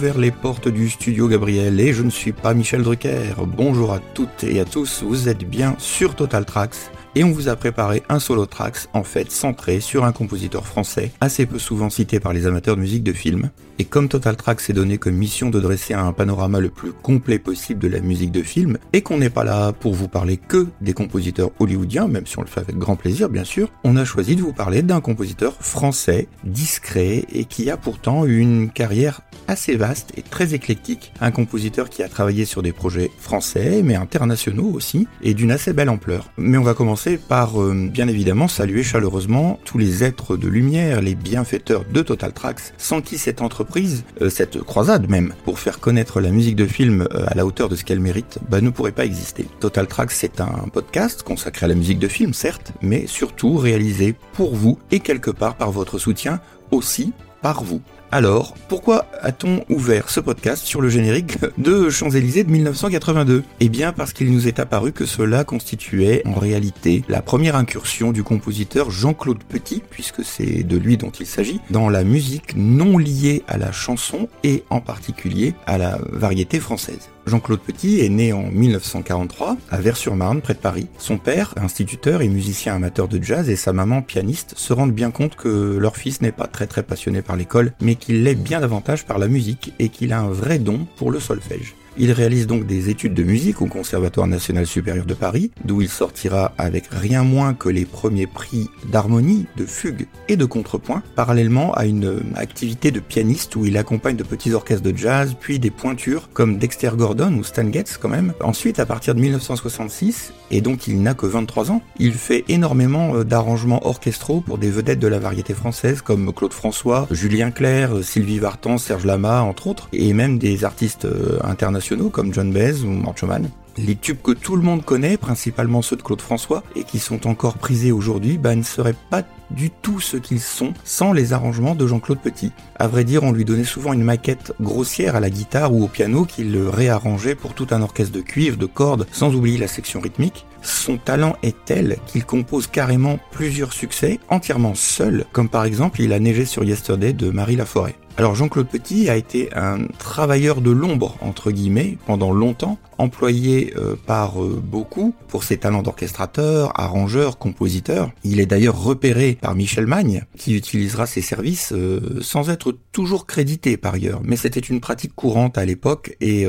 les portes du studio Gabriel et je ne suis pas Michel Drucker. Bonjour à toutes et à tous, vous êtes bien sur Total Tracks et on vous a préparé un solo tracks en fait centré sur un compositeur français assez peu souvent cité par les amateurs de musique de film. Et comme Total Tracks s'est donné comme mission de dresser un panorama le plus complet possible de la musique de film, et qu'on n'est pas là pour vous parler que des compositeurs hollywoodiens, même si on le fait avec grand plaisir bien sûr, on a choisi de vous parler d'un compositeur français, discret, et qui a pourtant une carrière assez vaste et très éclectique. Un compositeur qui a travaillé sur des projets français, mais internationaux aussi, et d'une assez belle ampleur. Mais on va commencer par, euh, bien évidemment, saluer chaleureusement tous les êtres de lumière, les bienfaiteurs de Total Tracks, sans qui cette entreprise, euh, cette croisade même, pour faire connaître la musique de film euh, à la hauteur de ce qu'elle mérite, bah, ne pourrait pas exister. Total Tracks, c'est un podcast consacré à la musique de film, certes, mais surtout réalisé pour vous et quelque part par votre soutien aussi par vous. Alors, pourquoi a-t-on ouvert ce podcast sur le générique de Champs-Élysées de 1982 Eh bien parce qu'il nous est apparu que cela constituait en réalité la première incursion du compositeur Jean-Claude Petit, puisque c'est de lui dont il s'agit, dans la musique non liée à la chanson et en particulier à la variété française. Jean-Claude Petit est né en 1943 à Vers-sur-Marne, près de Paris. Son père, instituteur et musicien amateur de jazz, et sa maman, pianiste, se rendent bien compte que leur fils n'est pas très très passionné par l'école, mais qu'il l'est bien davantage par la musique et qu'il a un vrai don pour le solfège. Il réalise donc des études de musique au Conservatoire national supérieur de Paris, d'où il sortira avec rien moins que les premiers prix d'harmonie, de fugue et de contrepoint, parallèlement à une activité de pianiste où il accompagne de petits orchestres de jazz, puis des pointures comme Dexter Gordon ou Stan Getz quand même. Ensuite, à partir de 1966, et donc il n'a que 23 ans, il fait énormément euh, d'arrangements orchestraux pour des vedettes de la variété française comme Claude François, Julien Clerc, Sylvie Vartan, Serge Lama entre autres, et même des artistes euh, comme John Baez ou Marchoman. Les tubes que tout le monde connaît, principalement ceux de Claude François, et qui sont encore prisés aujourd'hui, bah, ne seraient pas du tout ce qu'ils sont sans les arrangements de Jean-Claude Petit. À vrai dire, on lui donnait souvent une maquette grossière à la guitare ou au piano qu'il réarrangeait pour tout un orchestre de cuivre, de cordes, sans oublier la section rythmique. Son talent est tel qu'il compose carrément plusieurs succès entièrement seul, comme par exemple Il a neigé sur Yesterday de Marie Laforêt. Alors Jean-Claude Petit a été un travailleur de l'ombre, entre guillemets, pendant longtemps, employé euh, par euh, beaucoup pour ses talents d'orchestrateur, arrangeur, compositeur. Il est d'ailleurs repéré par Michel Magne, qui utilisera ses services euh, sans être toujours crédité par ailleurs. Mais c'était une pratique courante à l'époque et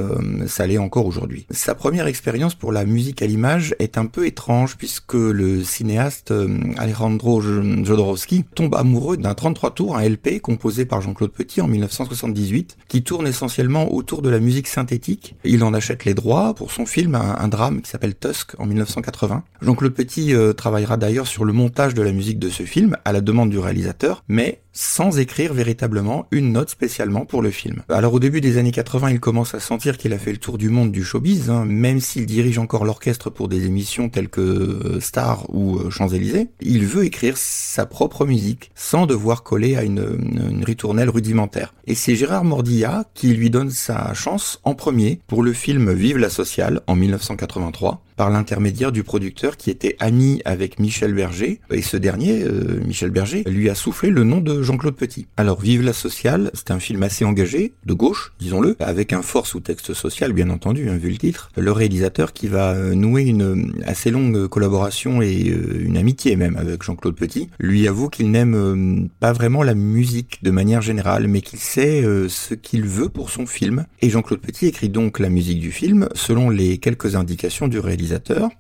ça l'est encore aujourd'hui. Sa première expérience pour la musique à l'image est un peu étrange puisque le cinéaste Alejandro Jodorowsky tombe amoureux d'un 33 tours, un LP composé par Jean-Claude Petit en 1978, qui tourne essentiellement autour de la musique synthétique. Il en achète les droits pour son film, un, drame qui s'appelle Tusk en 1980. Jean-Claude Petit euh, travaillera d'ailleurs sur le montage de la musique de ce film, à la demande du réalisateur, mais sans écrire véritablement une note spécialement pour le film. Alors au début des années 80, il commence à sentir qu'il a fait le tour du monde du showbiz, hein, même s'il dirige encore l'orchestre pour des émissions telles que euh, Star ou euh, Champs-Élysées. Il veut écrire sa propre musique sans devoir coller à une, une ritournelle rudimentaire. Et c'est Gérard Mordilla qui lui donne sa chance en premier pour le film Vive la sociale en 1983 par l'intermédiaire du producteur qui était ami avec Michel Berger, et ce dernier, euh, Michel Berger, lui a soufflé le nom de Jean-Claude Petit. Alors Vive la sociale, c'est un film assez engagé, de gauche, disons-le, avec un fort sous-texte social, bien entendu, hein, vu le titre. Le réalisateur qui va euh, nouer une euh, assez longue collaboration et une amitié même avec Jean-Claude Petit, lui avoue qu'il n'aime pas vraiment la musique de manière générale, mais qu'il sait ce qu'il veut pour son film. Et Jean-Claude Petit écrit donc la musique du film selon les quelques indications du réalisateur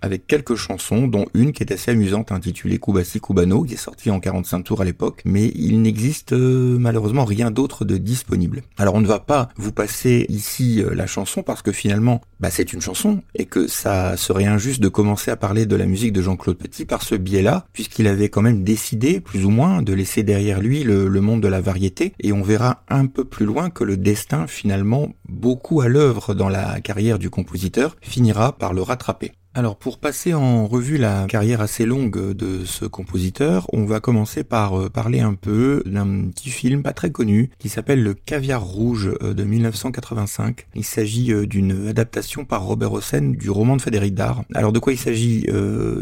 avec quelques chansons, dont une qui est assez amusante intitulée Kubasi Kubano, qui est sortie en 45 tours à l'époque, mais il n'existe euh, malheureusement rien d'autre de disponible. Alors on ne va pas vous passer ici euh, la chanson parce que finalement, bah, c'est une chanson et que ça serait injuste de commencer à parler de la musique de Jean-Claude Petit par ce biais-là, puisqu'il avait quand même décidé, plus ou moins, de laisser derrière lui le monde de la variété, et on verra un peu plus loin que le destin, finalement, beaucoup à l'œuvre dans la carrière du compositeur, finira par le rattraper. Alors pour passer en revue la carrière assez longue de ce compositeur, on va commencer par euh, parler un peu d'un petit film pas très connu qui s'appelle Le Caviar Rouge euh, de 1985. Il s'agit euh, d'une adaptation par Robert Hossein du roman de Frédéric Dard. Alors de quoi il s'agit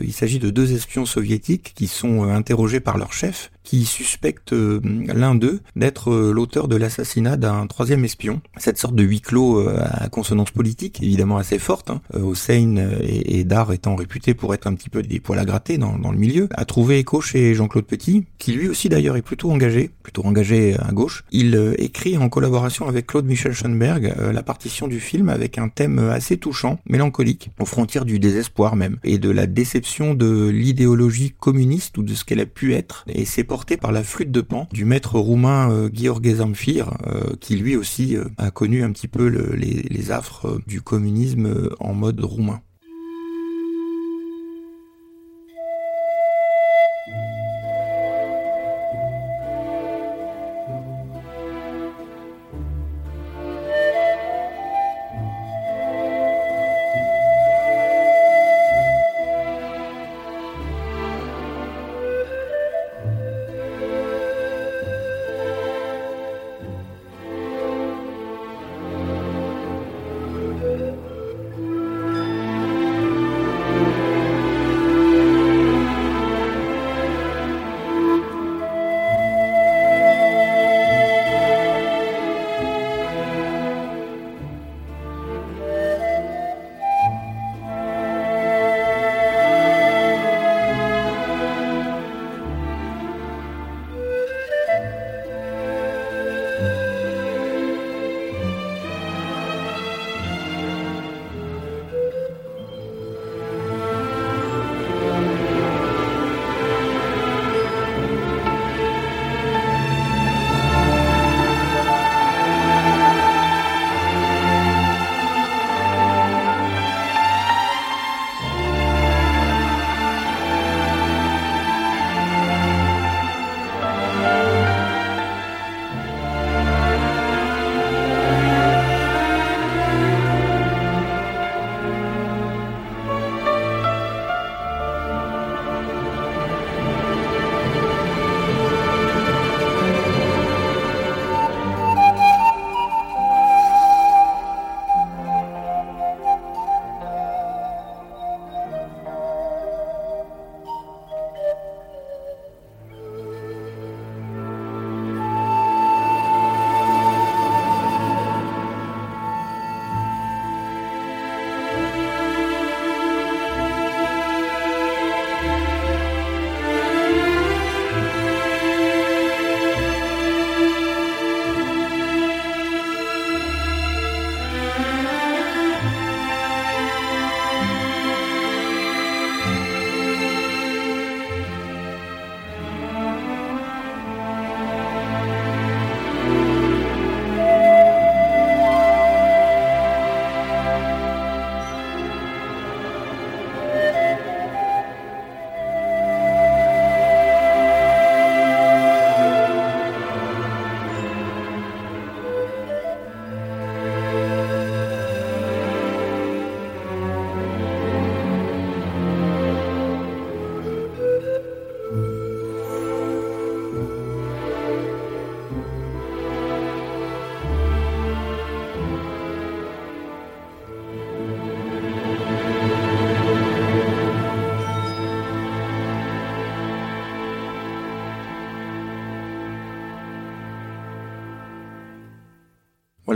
Il s'agit de deux espions soviétiques qui sont interrogés par leur chef qui suspecte l'un d'eux d'être l'auteur de l'assassinat d'un troisième espion. Cette sorte de huis clos à consonance politique, évidemment assez forte, hein. Hossein et, et Dar étant réputés pour être un petit peu des poils à gratter dans, le milieu, a trouvé écho chez Jean-Claude Petit, qui lui aussi d'ailleurs est plutôt engagé, plutôt engagé à gauche. Il écrit en collaboration avec Claude Michel Schoenberg la partition du film avec un thème assez touchant, mélancolique, aux frontières du désespoir même, et de la déception de l'idéologie communiste ou de ce qu'elle a pu être, et c'est porté par la flûte de pan du maître roumain euh, Gheorghe euh, qui lui aussi euh, a connu un petit peu les affres du communisme en mode roumain.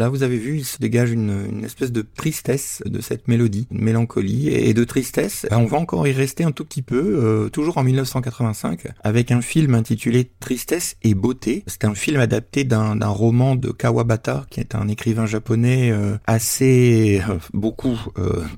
Voilà, vous avez vu, il se dégage une, espèce de tristesse de cette mélodie, une mélancolie et de tristesse. Ben, on va encore y rester un tout petit peu, euh, toujours en 1985, avec un film intitulé Tristesse et beauté. C'est un film adapté d'un roman de Kawabata, qui est un écrivain japonais euh, assez euh, beaucoup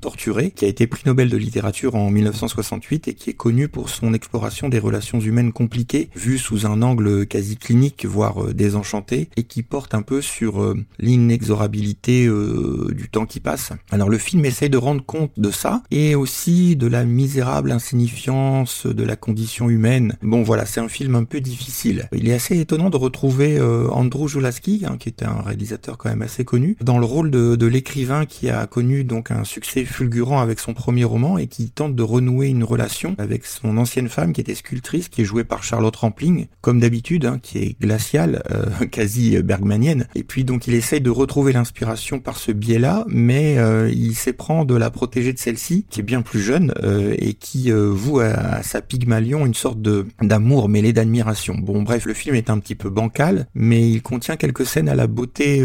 torturé, qui a été prix Nobel de littérature en 1968 et qui est connu pour son exploration des relations humaines compliquées, vues sous un angle quasi clinique, voire désenchanté, et qui porte un peu sur l'in l'inexorabilité euh, du temps qui passe. Alors le film essaye de rendre compte de ça et aussi de la misérable insignifiance de la condition humaine. Bon voilà, c'est un film un peu difficile. Il est assez étonnant de retrouver euh, Andrew Julaski, hein, qui était un réalisateur quand même assez connu, dans le rôle de, de l'écrivain qui a connu donc un succès fulgurant avec son premier roman et qui tente de renouer une relation avec son ancienne femme qui était sculptrice, qui est jouée par Charlotte Rampling, comme d'habitude, hein, qui est glaciale, euh, quasi bergmanienne. Et puis donc il essaye de retrouver l'inspiration par ce biais-là, mais euh, il s'éprend de la protéger de celle-ci, qui est bien plus jeune euh, et qui voue à, sa Pygmalion une sorte de d'amour mêlé d'admiration. Bon bref, le film est un petit peu bancal, mais il contient quelques scènes à la beauté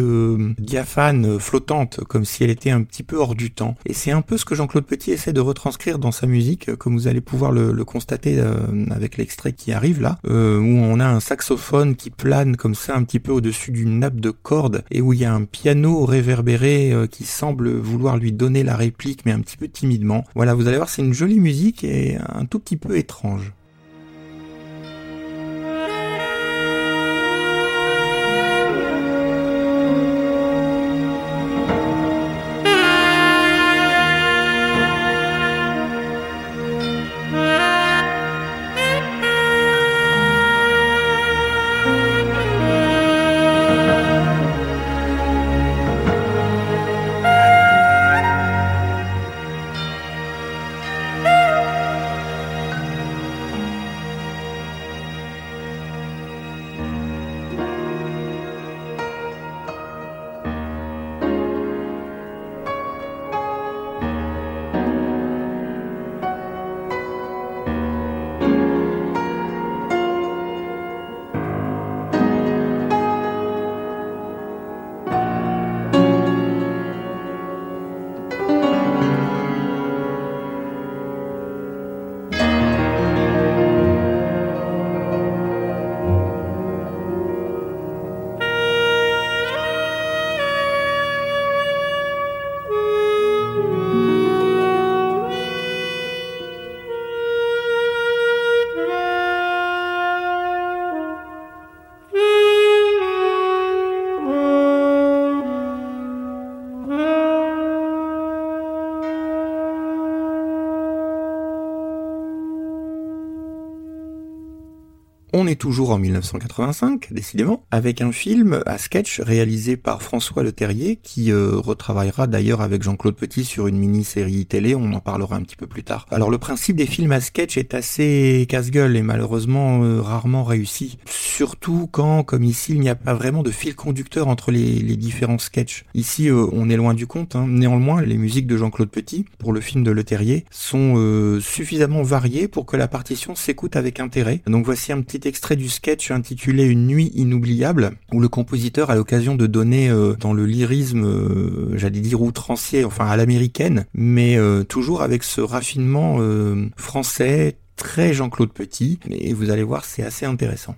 diaphane, flottante, comme si elle était un petit peu hors du temps. Et c'est un peu ce que Jean-Claude Petit essaie de retranscrire dans sa musique, comme vous allez pouvoir le constater avec l'extrait qui arrive là, où on a un saxophone qui plane comme ça un petit peu au-dessus d'une nappe de cordes et où il y a un piano réverbéré euh, qui semble vouloir lui donner la réplique mais un petit peu timidement. Voilà, vous allez voir, c'est une jolie musique et un tout petit peu étrange. On est toujours en 1985, décidément, avec un film à sketch réalisé par François Le Terrier, qui euh, retravaillera d'ailleurs avec Jean-Claude Petit sur une mini-série télé, on en parlera un petit peu plus tard. Alors le principe des films à sketch est assez casse-gueule et malheureusement euh, rarement réussi. Surtout quand, comme ici, il n'y a pas vraiment de fil conducteur entre les, différents sketchs. Ici, euh, on est loin du compte. Hein. Néanmoins, les musiques de Jean-Claude Petit, pour le film de Le Terrier, sont suffisamment variées pour que la partition s'écoute avec intérêt. Donc voici un petit extrait du sketch intitulé Une nuit inoubliable, où le compositeur a l'occasion de donner euh, dans le lyrisme, euh, j'allais dire outrancier, enfin à l'américaine, mais euh, toujours avec ce raffinement français très Jean-Claude Petit, et vous allez voir c'est assez intéressant.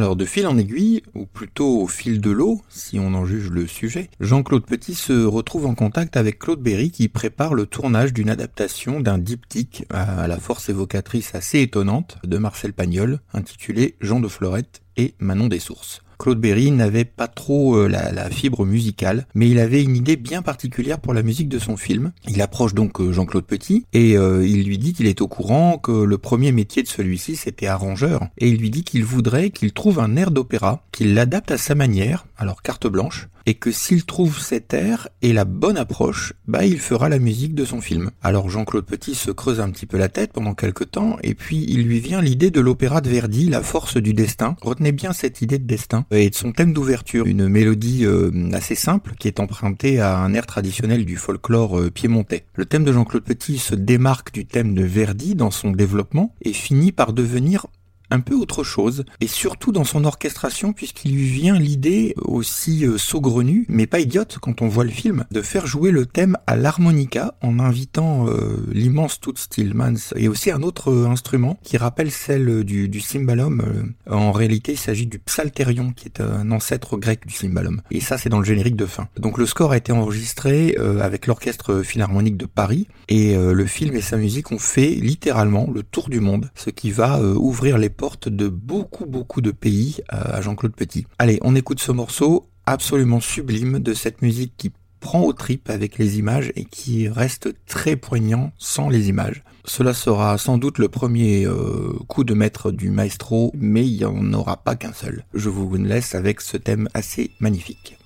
Alors de fil en aiguille, ou plutôt au fil de l'eau, si on en juge le sujet, Jean-Claude Petit se retrouve en contact avec Claude Berry qui prépare le tournage d'une adaptation d'un diptyque à la force évocatrice assez étonnante de Marcel Pagnol, intitulé Jean de Florette et Manon des Sources. Claude Berry n'avait pas trop euh, la, fibre musicale, mais il avait une idée bien particulière pour la musique de son film. Il approche donc euh, Jean-Claude Petit et euh, il lui dit qu'il est au courant que le premier métier de celui-ci c'était arrangeur et il lui dit qu'il voudrait qu'il trouve un air d'opéra, qu'il l'adapte à sa manière, alors carte blanche, et que s'il trouve cet air et la bonne approche, bah il fera la musique de son film. Alors Jean-Claude Petit se creuse un petit peu la tête pendant quelques temps, et puis il lui vient l'idée de l'opéra de Verdi, La force du destin. Retenez bien cette idée de destin, et de son thème d'ouverture, une mélodie euh, assez simple qui est empruntée à un air traditionnel du folklore euh, piémontais. Le thème de Jean-Claude Petit se démarque du thème de Verdi dans son développement et finit par devenir un peu autre chose, et surtout dans son orchestration, puisqu'il lui vient l'idée aussi euh, saugrenue, mais pas idiote quand on voit le film, de faire jouer le thème à l'harmonica en invitant euh, l'immense Toots Stillmans et aussi un autre euh, instrument qui rappelle celle du, du cymbalum. en réalité, il s'agit du psalterion, qui est un ancêtre grec du cymbalum. Et ça, c'est dans le générique de fin. Donc le score a été enregistré avec l'orchestre philharmonique de Paris, et le film et sa musique ont fait littéralement le tour du monde, ce qui va ouvrir les porte de beaucoup beaucoup de pays euh, à Jean-Claude Petit. Allez, on écoute ce morceau absolument sublime de cette musique qui prend au trip avec les images et qui reste très poignant sans les images. Cela sera sans doute le premier euh, coup de maître du maestro, mais il n'y en aura pas qu'un seul. Je vous laisse avec ce thème assez magnifique.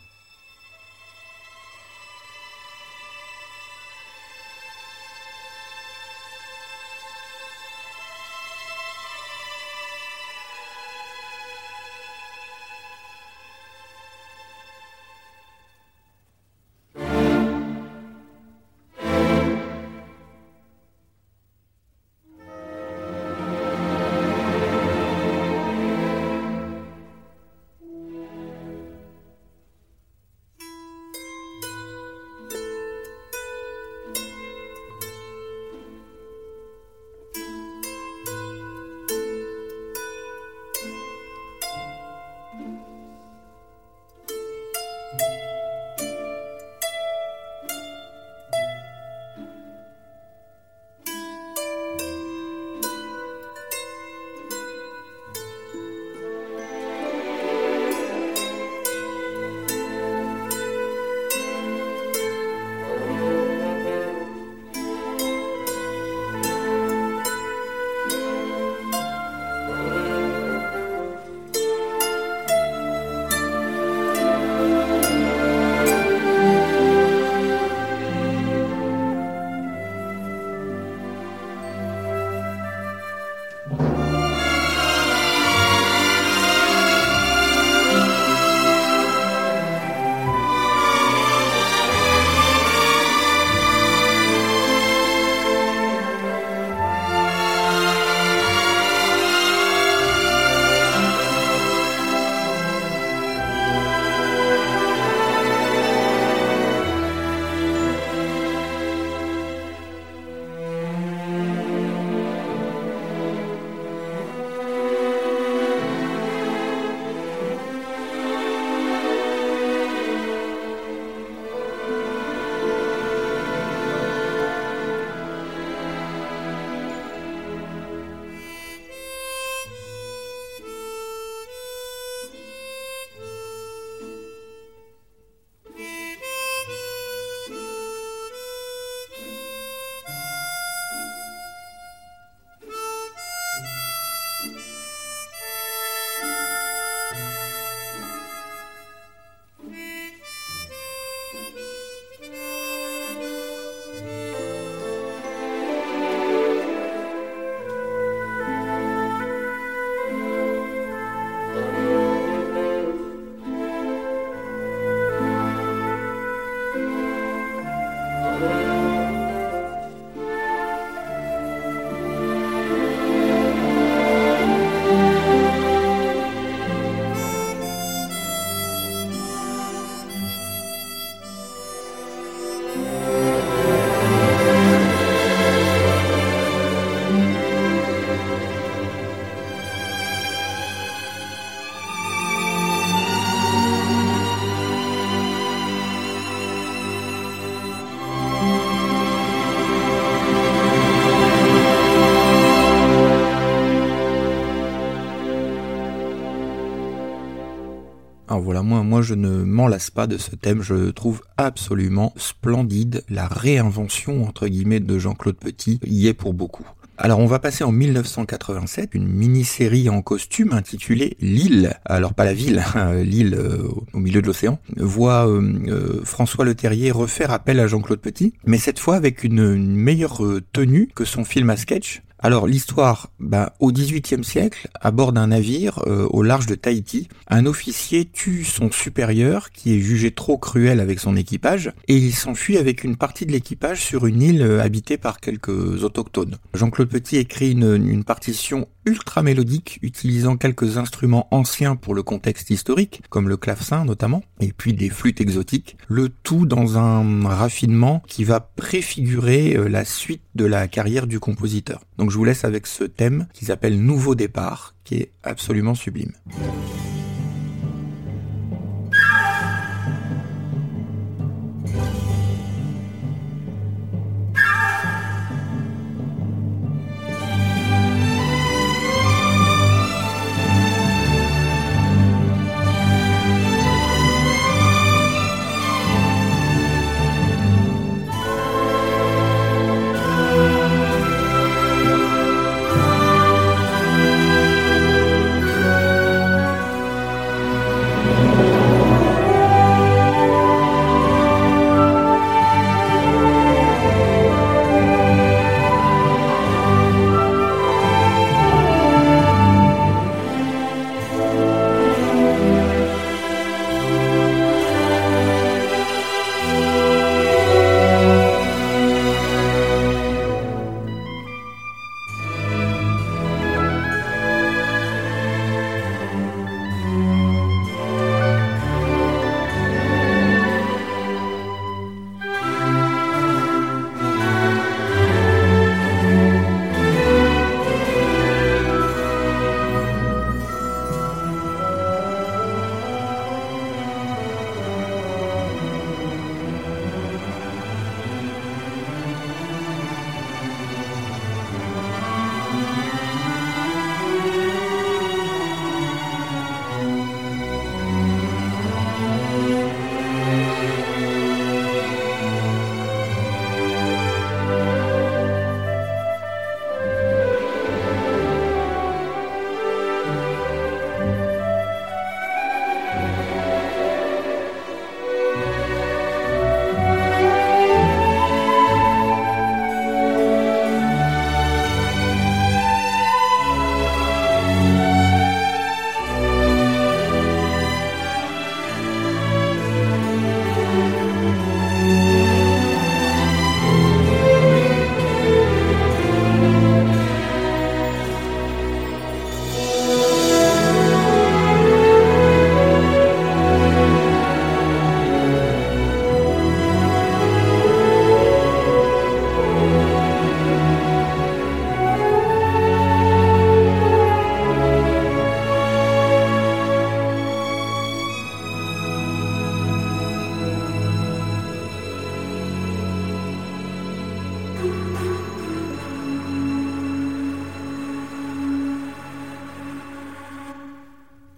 Voilà, moi, moi je ne m'en lasse pas de ce thème, je trouve absolument splendide. La réinvention, entre guillemets, de Jean-Claude Petit y est pour beaucoup. Alors on va passer en 1987, une mini-série en costume intitulée L'île, alors pas la ville, hein, l'île euh, au milieu de l'océan, voit euh, euh, François Leterrier refaire appel à Jean-Claude Petit, mais cette fois avec une, une meilleure tenue que son film à sketch, alors l'histoire, bah, au XVIIIe siècle, à bord d'un navire euh, au large de Tahiti, un officier tue son supérieur qui est jugé trop cruel avec son équipage et il s'enfuit avec une partie de l'équipage sur une île euh, habitée par quelques autochtones. Jean-Claude Petit écrit une, une partition ultra mélodique, utilisant quelques instruments anciens pour le contexte historique, comme le clavecin notamment, et puis des flûtes exotiques, le tout dans un raffinement qui va préfigurer euh, la suite de la carrière du compositeur. Donc je vous laisse avec ce thème qui s'appelle Nouveau départ, qui est absolument sublime.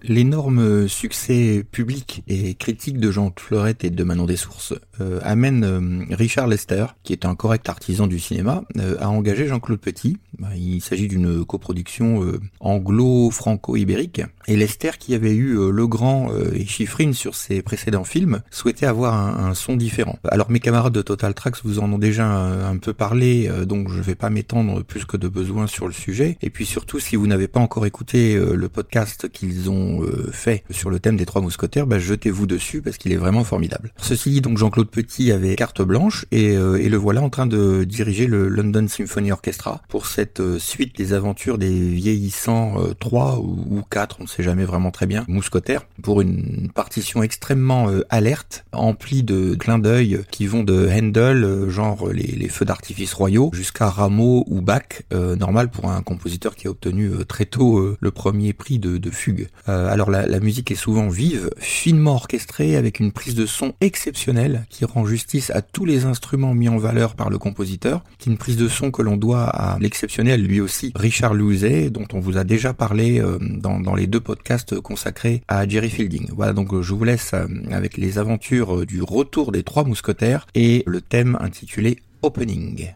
L'énorme succès public et critique de Jean Fleurette et de Manon Dessources euh, amène euh, Richard Lester, qui est un correct artisan du cinéma, euh, à engager Jean-Claude Petit. Bah, il s'agit d'une coproduction anglo-franco-ibérique. Et Lester, qui avait eu Legrand et Chiffrine sur ses précédents films, souhaitait avoir un, son différent. Alors mes camarades de Total Tracks vous en ont déjà un, peu parlé, donc je vais pas m'étendre plus que de besoin sur le sujet. Et puis surtout, si vous n'avez pas encore écouté le podcast qu'ils ont euh, fait sur le thème des trois mousquetaires, bah, jetez-vous dessus parce qu'il est vraiment formidable. Ceci dit, donc Jean-Claude Petit avait carte blanche et, euh, et, le voilà en train de diriger le London Symphony Orchestra pour cette euh, suite des aventures des vieillissants 3 ou, 4, on ne sait jamais vraiment très bien, mousquetaires, pour une partition extrêmement alerte, emplie de clins d'œil qui vont de Handel, genre les, feux d'artifice royaux, jusqu'à Rameau ou Bach, normal pour un compositeur qui a obtenu très tôt le premier prix de fugue. alors la, musique est souvent vive, finement orchestrée, avec une prise de son exceptionnelle qui rend justice à tous les instruments mis en valeur par le compositeur. C'est une prise de son que l'on doit à l'exceptionnel lui aussi Richard Louzet, dont on vous a déjà parlé euh, dans, dans, les deux podcasts consacrés à Jerry Fielding. Voilà, donc je vous laisse avec les aventures du retour des trois mousquetaires et le thème intitulé Opening.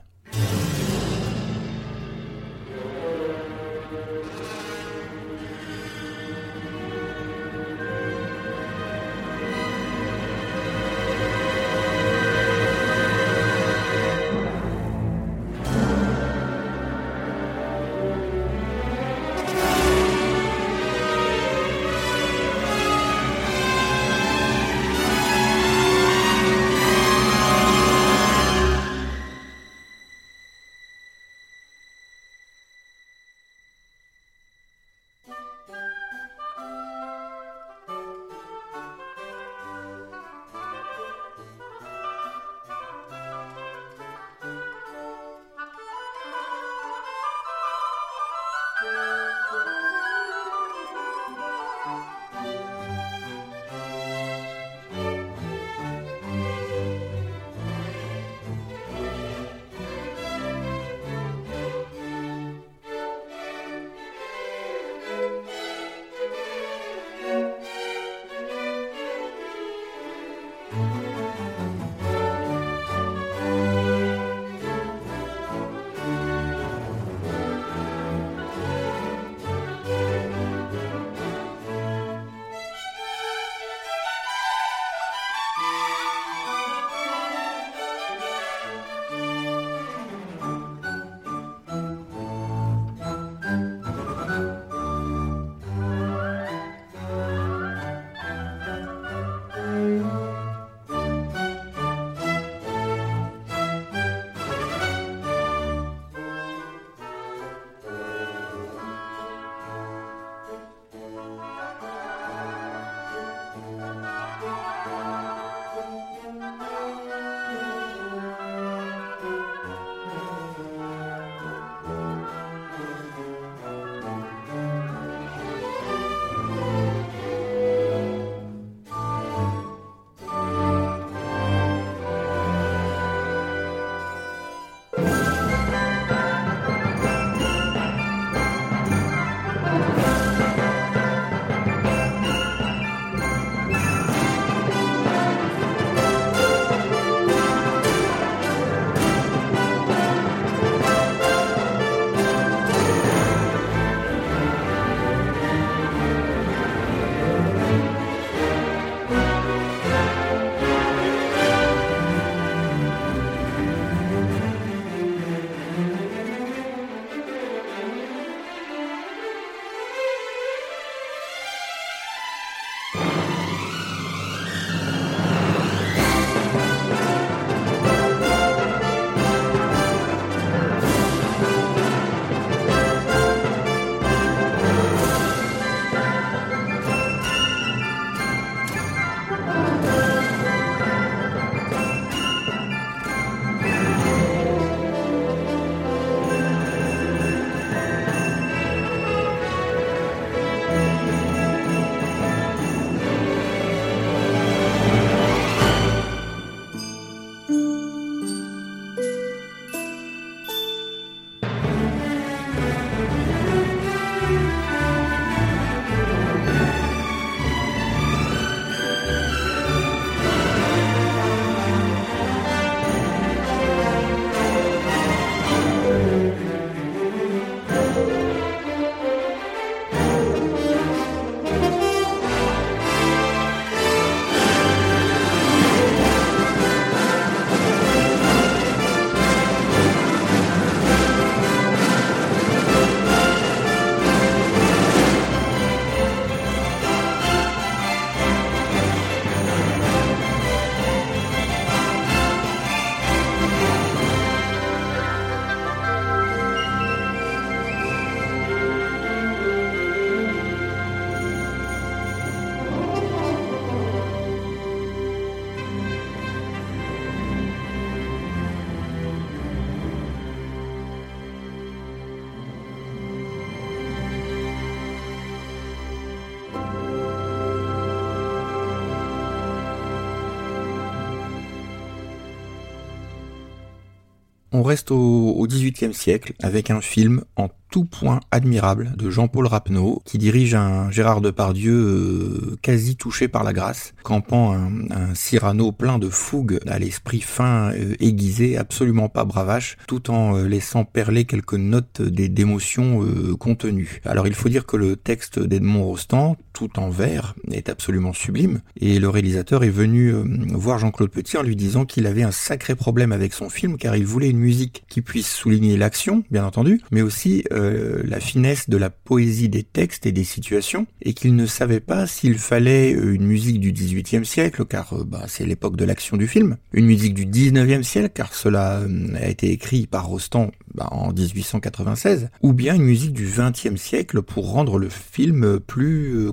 Reste au XVIIIe siècle avec un film en tout point admirable de Jean-Paul Rapneau, qui dirige un Gérard Depardieu euh, quasi touché par la grâce, campant un, Cyrano plein de fougue, à l'esprit fin, euh, aiguisé, absolument pas bravache, tout en euh, laissant perler quelques notes des d'émotions contenues. Alors il faut dire que le texte d'Edmond Rostand, tout en vers, est absolument sublime, et le réalisateur est venu voir Jean-Claude Petit en lui disant qu'il avait un sacré problème avec son film, car il voulait une musique qui puisse souligner l'action, bien entendu, mais aussi euh, la finesse de la poésie des textes et des situations, et qu'il ne savait pas s'il fallait euh, une musique du XVIIIe siècle, car euh, bah, c'est l'époque de l'action du film, une musique du XIXe siècle, car cela a été écrit par Rostand bah, en 1896, ou bien une musique du XXe siècle pour rendre le film plus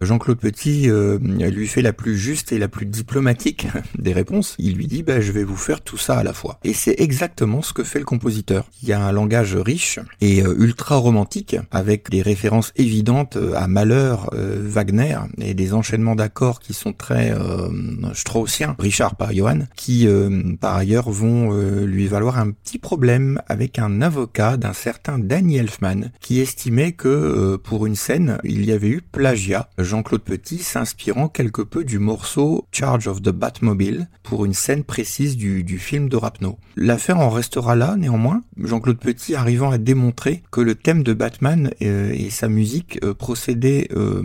Jean-Claude Petit lui fait la plus juste et la plus diplomatique des réponses. Il lui dit bah, je vais vous faire tout ça à la fois. Et c'est exactement ce que fait le compositeur. Il y a un langage riche et ultra romantique, avec des références évidentes euh, à Malheur, euh, Wagner, et des enchaînements d'accords qui sont très euh, straussiens, Richard par Johann, qui par ailleurs vont lui valoir un petit problème avec un avocat d'un certain Danny Elfman, qui estimait que pour une scène, il y avait eu plagiat, Jean-Claude Petit s'inspirant quelque peu du morceau Charge of the Batmobile pour une scène précise du, film de Rapno. L'affaire en restera là, néanmoins, Jean-Claude Petit arrivant à démontrer que le thème de Batman euh, et sa musique euh, procédaient euh,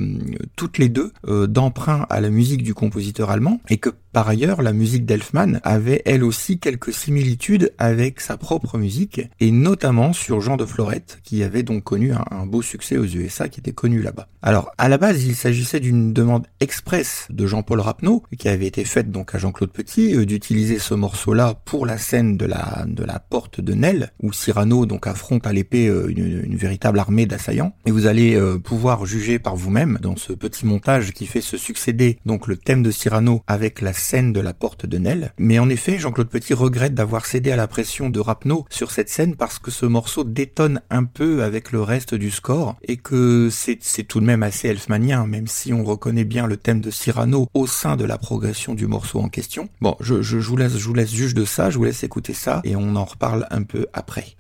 toutes les deux d'emprunt à la musique du compositeur allemand et que par ailleurs, la musique d'Elfman avait elle aussi quelques similitudes avec sa propre musique, et notamment sur Jean de Florette, qui avait donc connu un, beau succès aux USA, qui était connu là-bas. Alors, à la base, il s'agissait d'une demande express de Jean-Paul Rapneau, qui avait été faite donc à Jean-Claude Petit, euh, d'utiliser ce morceau-là pour la scène de la, de la porte de Nel, où Cyrano donc affronte à l'épée euh, une, véritable armée d'assaillants. Et vous allez euh, pouvoir juger par vous-même, dans ce petit montage qui fait se succéder donc le thème de Cyrano avec la scène de la porte de Nel. Mais en effet, Jean-Claude Petit regrette d'avoir cédé à la pression de Rapneau sur cette scène parce que ce morceau détonne un peu avec le reste du score et que c'est tout de même assez même si on reconnaît bien le thème de Cyrano au sein de la progression du morceau en question. Bon, je, je, je vous laisse, je vous laisse juge de ça, je vous laisse écouter ça et on en reparle un peu après.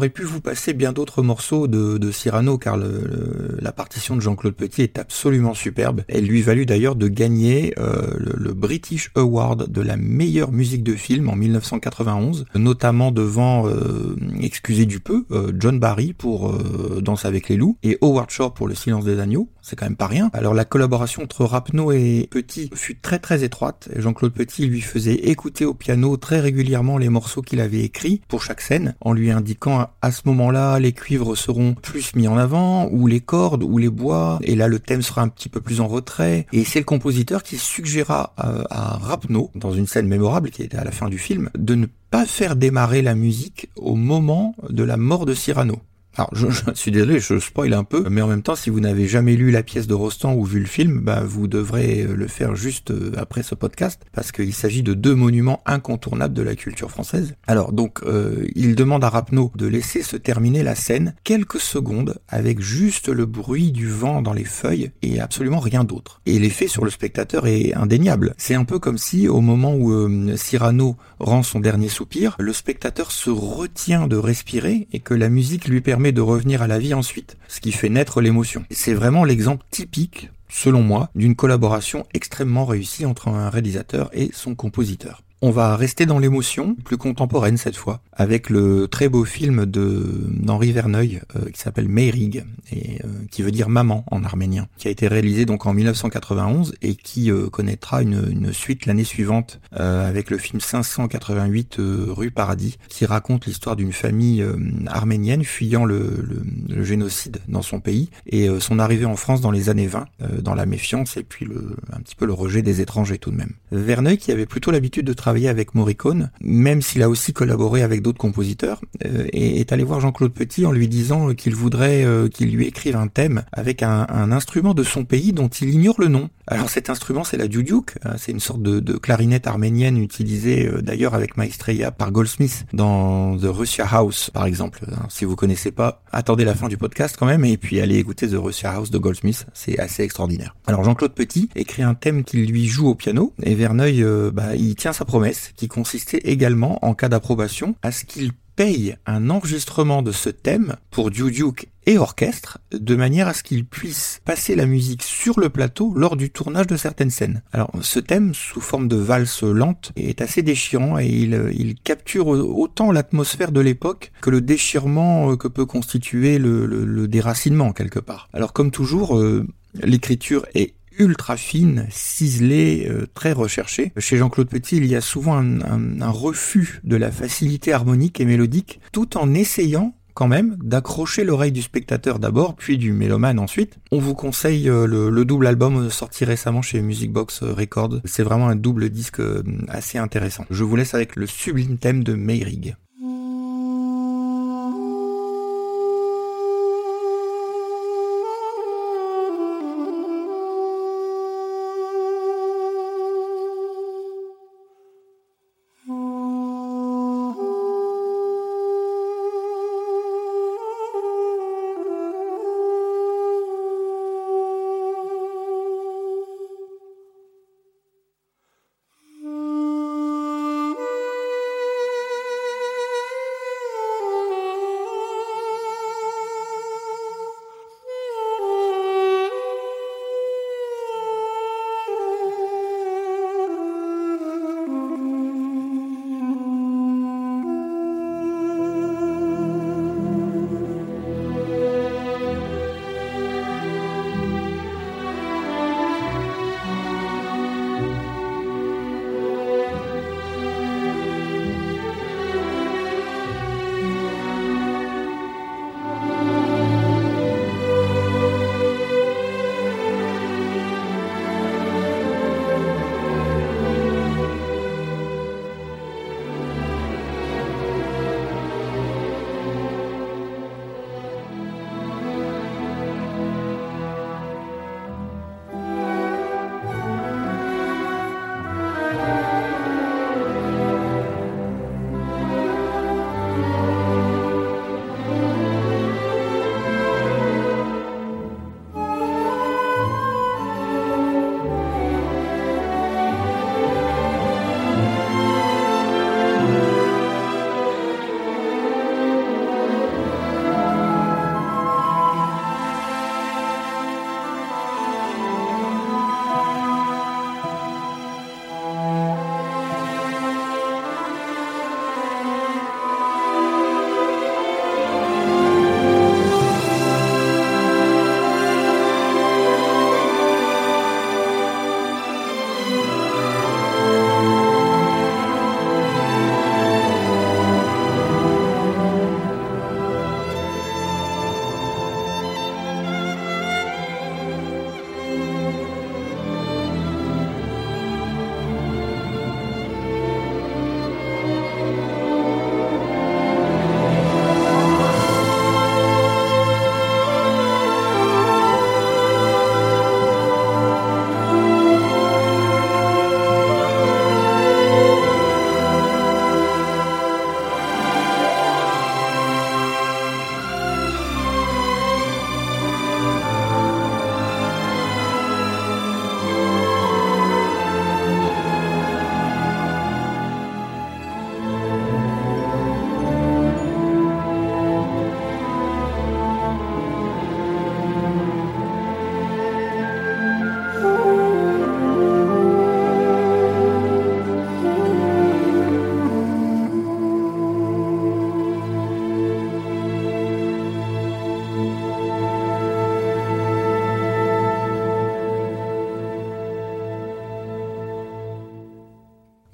Aurait pu vous passer bien d'autres morceaux de, Cyrano car la partition de Jean-Claude Petit est absolument superbe. Elle lui valut d'ailleurs de gagner euh, le, British Award de la meilleure musique de film en 1991, notamment devant, euh, excusez du peu, euh, John Barry pour Danse avec les loups et Howard Shore pour Le silence des agneaux. C'est quand même pas rien. Alors la collaboration entre Rapno et Petit fut très très étroite. Jean-Claude Petit lui faisait écouter au piano très régulièrement les morceaux qu'il avait écrits pour chaque scène, en lui indiquant à ce moment-là les cuivres seront plus mis en avant, ou les cordes, ou les bois, et là le thème sera un petit peu plus en retrait. Et c'est le compositeur qui suggéra à, à Rapno, dans une scène mémorable qui était à la fin du film, de ne pas faire démarrer la musique au moment de la mort de Cyrano. Alors, je, suis désolé, je spoil un peu, mais en même temps, si vous n'avez jamais lu la pièce de Rostand ou vu le film, bah, vous devrez le faire juste euh, après ce podcast, parce qu'il s'agit de deux monuments incontournables de la culture française. Alors, donc, euh, il demande à Rapneau de laisser se terminer la scène quelques secondes avec juste le bruit du vent dans les feuilles et absolument rien d'autre. Et l'effet sur le spectateur est indéniable. C'est un peu comme si, au moment où euh, Cyrano rend son dernier soupir, le spectateur se retient de respirer et que la musique lui permet de revenir à la vie ensuite, ce qui fait naître l'émotion. C'est vraiment l'exemple typique, selon moi, d'une collaboration extrêmement réussie entre un réalisateur et son compositeur. On va rester dans l'émotion, plus contemporaine cette fois, avec le très beau film de d'Henri Verneuil euh, qui s'appelle Meirig et euh, qui veut dire maman en arménien, qui a été réalisé donc en 1991 et qui euh, connaîtra une, une suite l'année suivante avec le film 588 rue Paradis, qui raconte l'histoire d'une famille arménienne fuyant le, le, le, génocide dans son pays et son arrivée en France dans les années 20, dans la méfiance et puis le, un petit peu le rejet des étrangers tout de même. Verneuil qui avait plutôt l'habitude de travailler avec Morricone, même s'il a aussi collaboré avec d'autres compositeurs, euh, et est allé voir Jean-Claude Petit en lui disant qu'il voudrait euh, qu'il lui écrive un thème avec un, instrument de son pays dont il ignore le nom. Alors cet instrument c'est la duduk, hein, c'est une sorte de, clarinette arménienne utilisée euh, d'ailleurs avec Maestreya par Goldsmith dans The Russia House par exemple. si vous connaissez pas, attendez la fin du podcast quand même et puis allez écouter The Russia House de Goldsmith, c'est assez extraordinaire. Alors Jean-Claude Petit écrit un thème qu'il lui joue au piano et Verneuil bah, il tient sa promesse qui consistait également, en cas d'approbation, à ce qu'il paye un enregistrement de ce thème pour Duke et orchestre, de manière à ce qu'il puisse passer la musique sur le plateau lors du tournage de certaines scènes. Alors ce thème, sous forme de valse lente, est assez déchirant et il, capture autant l'atmosphère de l'époque que le déchirement que peut constituer le, déracinement quelque part. Alors comme toujours, euh, l'écriture est ultra fine, ciselée, euh, très recherchée. Chez Jean-Claude Petit, il y a souvent un, refus de la facilité harmonique et mélodique, tout en essayant quand même d'accrocher l'oreille du spectateur d'abord, puis du mélomane ensuite. On vous conseille euh, le, double album sorti récemment chez Music Box Records. C'est vraiment un double disque euh, assez intéressant. Je vous laisse avec le sublime thème de Meyrig.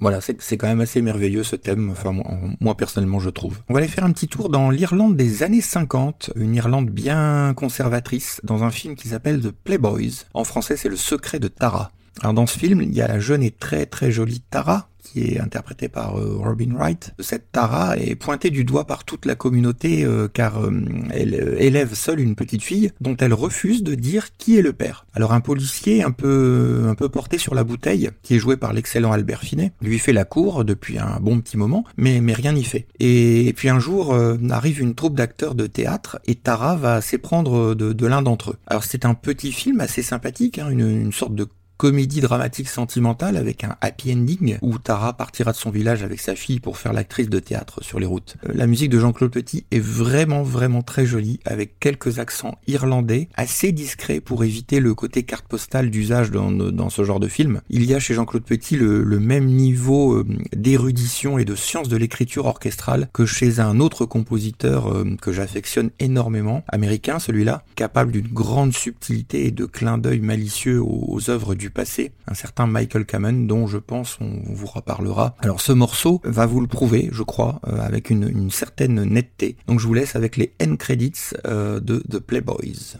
Voilà, c'est quand même assez merveilleux ce thème, enfin moi, personnellement je trouve. On va aller faire un petit tour dans l'Irlande des années 50, une Irlande bien conservatrice, dans un film qui s'appelle The Playboys. En français c'est Le secret de Tara. Alors dans ce film, il y a la jeune et très très jolie Tara, qui est interprétée par euh, Robin Wright. Cette Tara est pointée du doigt par toute la communauté euh, car euh, elle élève seule une petite fille dont elle refuse de dire qui est le père. Alors un policier un peu un peu porté sur la bouteille, qui est joué par l'excellent Albert Finet, lui fait la cour depuis un bon petit moment, mais mais rien n'y fait. Et, puis un jour arrive une troupe d'acteurs de théâtre et Tara va s'éprendre de, l'un d'entre eux. Alors c'est un petit film assez sympathique, hein, une, une sorte de comédie dramatique sentimentale avec un happy ending où Tara partira de son village avec sa fille pour faire l'actrice de théâtre sur les routes. Euh, la musique de Jean-Claude Petit est vraiment vraiment très jolie avec quelques accents irlandais assez discrets pour éviter le côté carte postale d'usage dans, dans, ce genre de film. Il y a chez Jean-Claude Petit le, le, même niveau euh, d'érudition et de science de l'écriture orchestrale que chez un autre compositeur euh, que j'affectionne énormément, américain celui-là, capable d'une grande subtilité et de clin d'œil malicieux aux, aux œuvres du passé, un certain Michael Kamen dont je pense on vous reparlera. Alors ce morceau va vous le prouver, je crois, euh, avec une, certaine netteté. Donc je vous laisse avec les end credits euh, de The Playboys.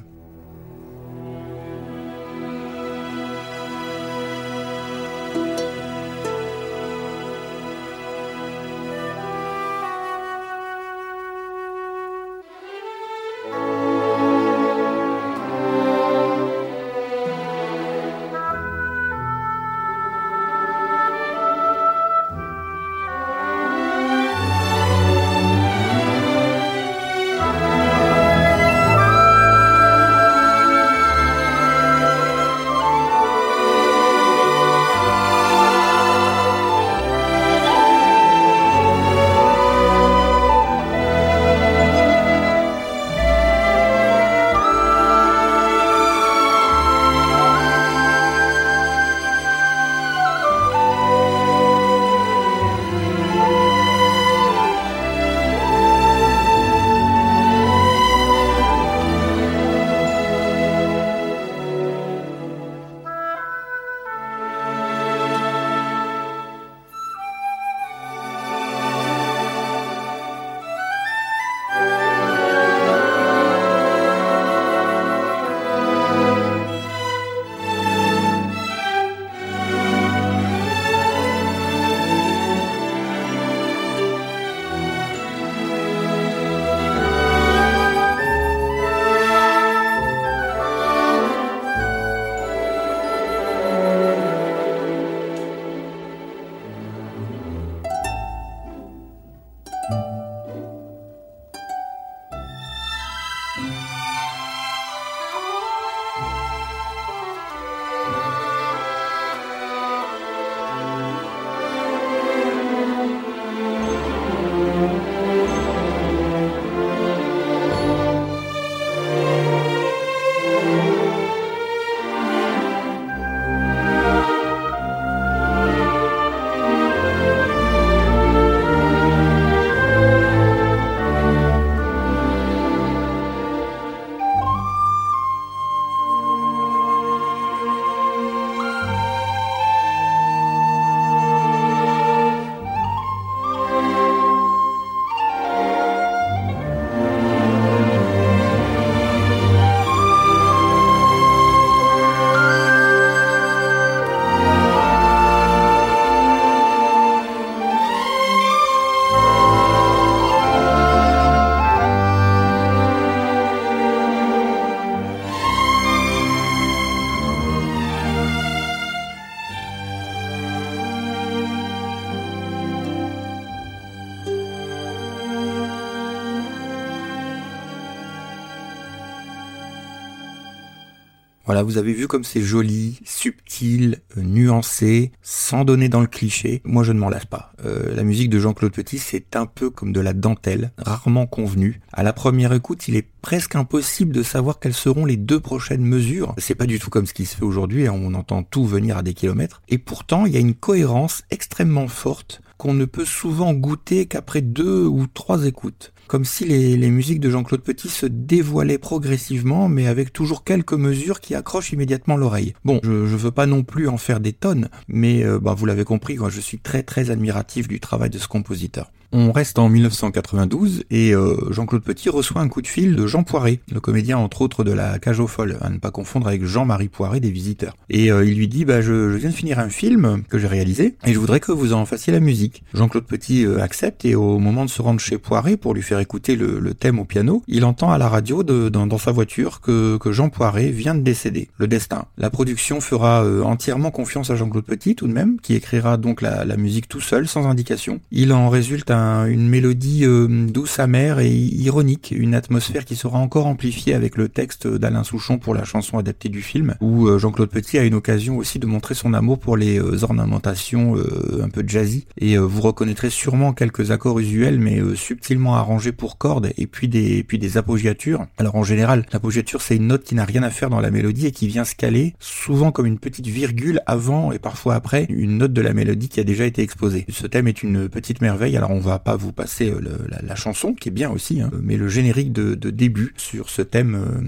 Voilà, vous avez vu comme c'est joli, subtil, euh, nuancé, sans donner dans le cliché. Moi, je ne m'en lasse pas. Euh, la musique de Jean-Claude Petit, c'est un peu comme de la dentelle, rarement convenue. À la première écoute, il est presque impossible de savoir quelles seront les deux prochaines mesures. C'est pas du tout comme ce qui se fait aujourd'hui, hein, on entend tout venir à des kilomètres. Et pourtant, il y a une cohérence extrêmement forte qu'on ne peut souvent goûter qu'après deux ou trois écoutes comme si les, musiques de Jean-Claude Petit se dévoilaient progressivement, mais avec toujours quelques mesures qui accrochent immédiatement l'oreille. Bon, je, veux pas non plus en faire des tonnes, mais euh, bah, vous l'avez compris, je suis très très admiratif du travail de ce compositeur. On reste en 1992 et euh, Jean-Claude Petit reçoit un coup de fil de Jean Poiret, le comédien entre autres de la Cage aux Folles, à ne pas confondre avec Jean-Marie Poiret des Visiteurs. Et euh, il lui dit bah je, viens de finir un film que j'ai réalisé et je voudrais que vous en fassiez la musique. Jean-Claude Petit accepte et au moment de se rendre chez Poiret pour lui faire écouter le, thème au piano, il entend à la radio dans, sa voiture que, Jean Poiret vient de décéder. Le destin. La production fera euh, entièrement confiance à Jean-Claude Petit tout de même, qui écrira donc la, musique tout seul, sans indication. Il en résulte une mélodie euh, douce, amère et ironique, une atmosphère qui sera encore amplifiée avec le texte d'Alain Souchon pour la chanson adaptée du film, où euh, Jean-Claude Petit a une occasion aussi de montrer son amour pour les ornementations un peu jazzy. Et vous reconnaîtrez sûrement quelques accords usuels, mais subtilement arrangés pour cordes et puis des, puis des appoggiatures. Alors en général, l'appoggiature c'est une note qui n'a rien à faire dans la mélodie et qui vient se caler, souvent comme une petite virgule avant et parfois après une note de la mélodie qui a déjà été exposée. Ce thème est une petite merveille, alors on va pas vous passer euh, la, chanson, qui est bien aussi, hein, mais le générique de, début sur ce thème euh,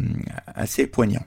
assez poignant.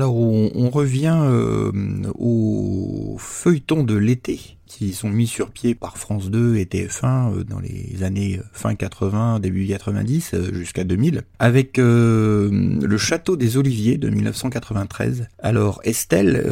Alors on, revient euh, au feuilleton de l'été sont mis sur pied par France 2 et TF1 euh, dans les années euh, fin 80, début 90 euh, jusqu'à 2000, avec le Château des Oliviers de 1993. Alors Estelle,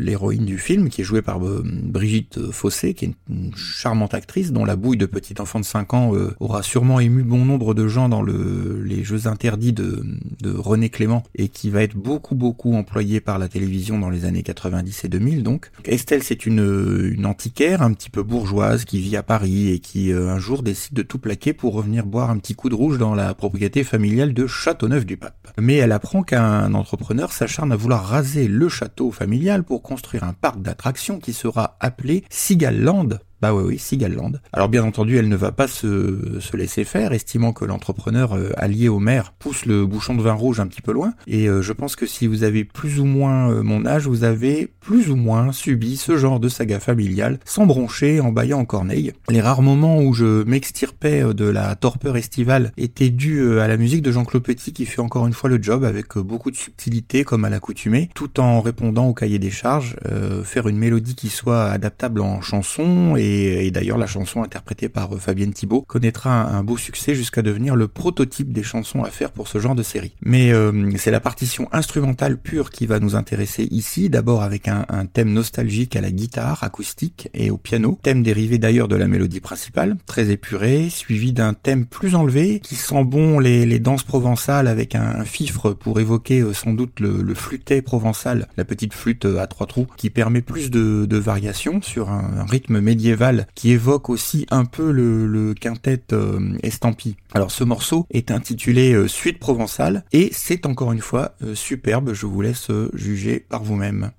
l'héroïne du film, qui est jouée par Brigitte Fossé, qui est une charmante actrice dont la bouille de petit enfant de 5 ans aura sûrement ému bon nombre de gens dans le, les Jeux interdits de, de René Clément et qui va être beaucoup beaucoup employée par la télévision dans les années 90 et 2000 donc. Estelle c'est une, une antique un petit peu bourgeoise qui vit à Paris et qui euh, un jour décide de tout plaquer pour revenir boire un petit coup de rouge dans la propriété familiale de Châteauneuf-du-Pape. Mais elle apprend qu'un entrepreneur s'acharne à vouloir raser le château familial pour construire un parc d'attractions qui sera appelé Sigalland bah oui, oui, Sigalland. Alors bien entendu, elle ne va pas se, se laisser faire, estimant que l'entrepreneur euh, allié au maire pousse le bouchon de vin rouge un petit peu loin. Et euh, je pense que si vous avez plus ou moins euh, mon âge, vous avez plus ou moins subi ce genre de saga familiale, sans broncher, en baillant en corneille. Les rares moments où je m'extirpais de la torpeur estivale étaient dus à la musique de Jean-Claude Petit qui fait encore une fois le job avec beaucoup de subtilité comme à l'accoutumée, tout en répondant au cahier des charges, faire une mélodie qui soit adaptable en chanson et, d'ailleurs la chanson interprétée par euh, Fabienne Thibault connaîtra un, beau succès jusqu'à devenir le prototype des chansons à faire pour ce genre de série. Mais euh, c'est la partition instrumentale pure qui va nous intéresser ici, d'abord avec un, thème nostalgique à la guitare acoustique et au piano, thème dérivé d'ailleurs de la mélodie principale, très épuré, suivi d'un thème plus enlevé qui sent bon les, danses provençales avec un, fifre pour évoquer euh, sans doute le, le flûtet provençal, la petite flûte à trois trous qui permet plus de, de variations sur un, rythme médiéval qui évoque aussi un peu le, quintet euh, estampille. Alors ce morceau est intitulé euh, Suite provençale et c'est encore une fois euh, superbe, je vous laisse juger par vous-même.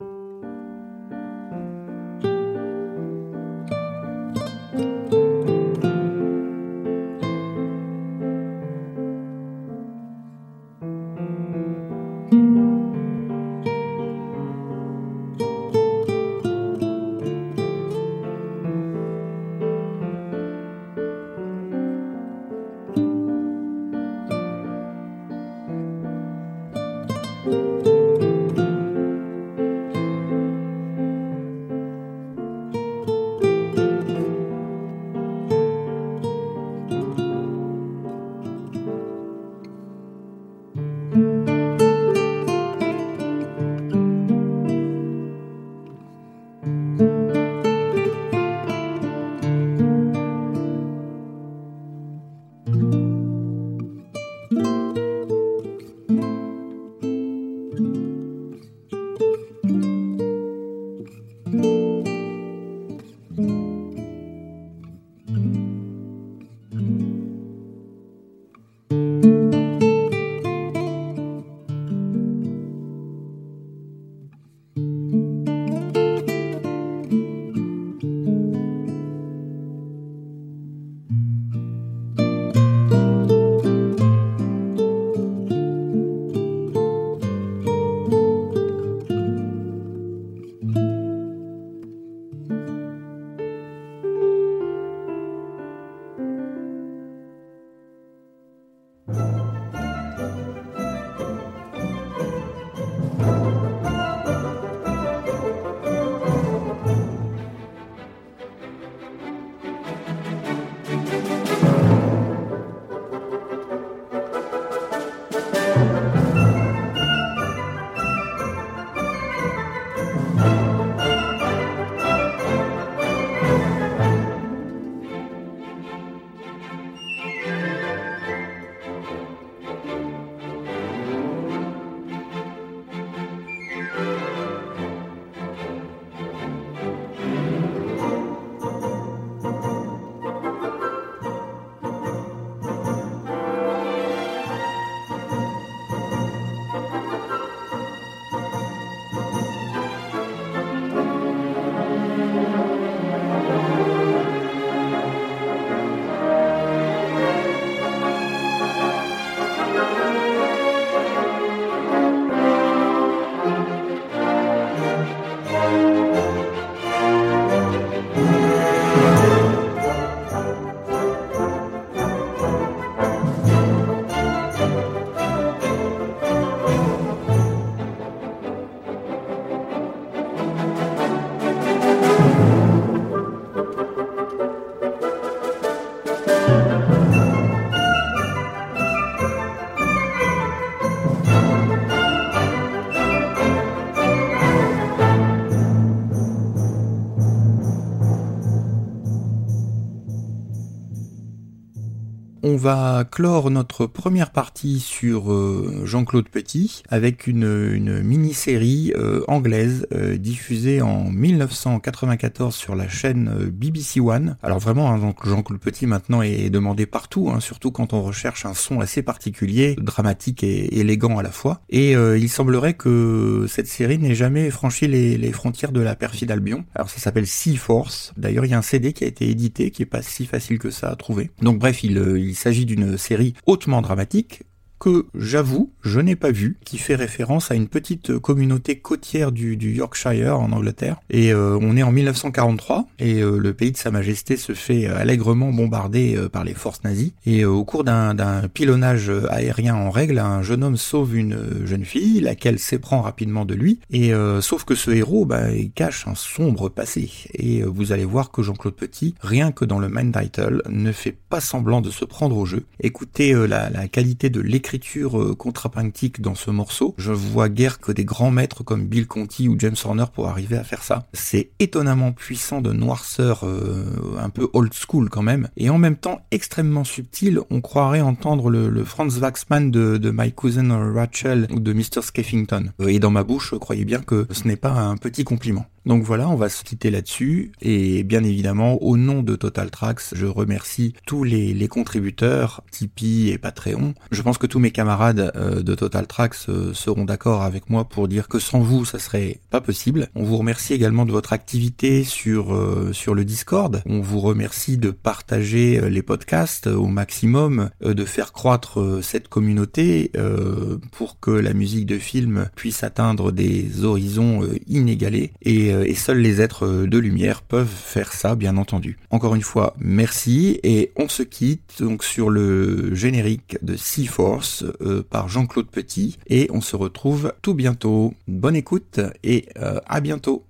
Va clore notre première partie sur euh, Jean-Claude Petit avec une, mini-série euh, anglaise euh, diffusée en 1994 sur la chaîne BBC One. Alors vraiment, hein, Jean-Claude Petit maintenant est demandé partout, hein, surtout quand on recherche un son assez particulier, dramatique et élégant à la fois. Et il semblerait que cette série n'ait jamais franchi les, frontières de la perfide Albion. Alors ça s'appelle Sea Force. D'ailleurs, il y a un CD qui a été édité qui est pas si facile que ça à trouver. Donc bref, il, il s'agit d'une série hautement dramatique, que j'avoue, je n'ai pas vu, qui fait référence à une petite communauté côtière du, Yorkshire en Angleterre. Et euh, on est en 1943 et euh, le pays de Sa Majesté se fait allègrement bombarder par les forces nazies. Et au cours d'un pilonnage aérien en règle, un jeune homme sauve une jeune fille, laquelle s'éprend rapidement de lui. Et sauf que ce héros, bah, il cache un sombre passé. Et vous allez voir que Jean-Claude Petit, rien que dans le main title, ne fait pas semblant de se prendre au jeu. Écoutez la, la qualité de l'écriture contrapuntique dans ce morceau. Je vois guère que des grands maîtres comme Bill Conti ou James Horner pour arriver à faire ça. C'est étonnamment puissant de noirceur, euh, un peu old school quand même, et en même temps extrêmement subtil. On croirait entendre le, Franz Waxman de, My Cousin Rachel ou de Mr. Skeffington. Et dans ma bouche, croyez bien que ce n'est pas un petit compliment. Donc voilà, on va se quitter là-dessus. Et bien évidemment, au nom de Total Tracks, je remercie tous les, contributeurs, Tipeee et Patreon. Je pense que tous mes camarades euh, de Total Tracks euh, seront d'accord avec moi pour dire que sans vous, ça serait pas possible. On vous remercie également de votre activité sur, euh, le Discord. On vous remercie de partager les podcasts au maximum, de faire croître cette communauté pour que la musique de film puisse atteindre des horizons inégalés. Euh, et, seuls les êtres de lumière peuvent faire ça, bien entendu. Encore une fois, merci et on se quitte donc sur le générique de Sea Force euh, par Jean-Claude Petit et on se retrouve tout bientôt. Bonne écoute et euh, à bientôt.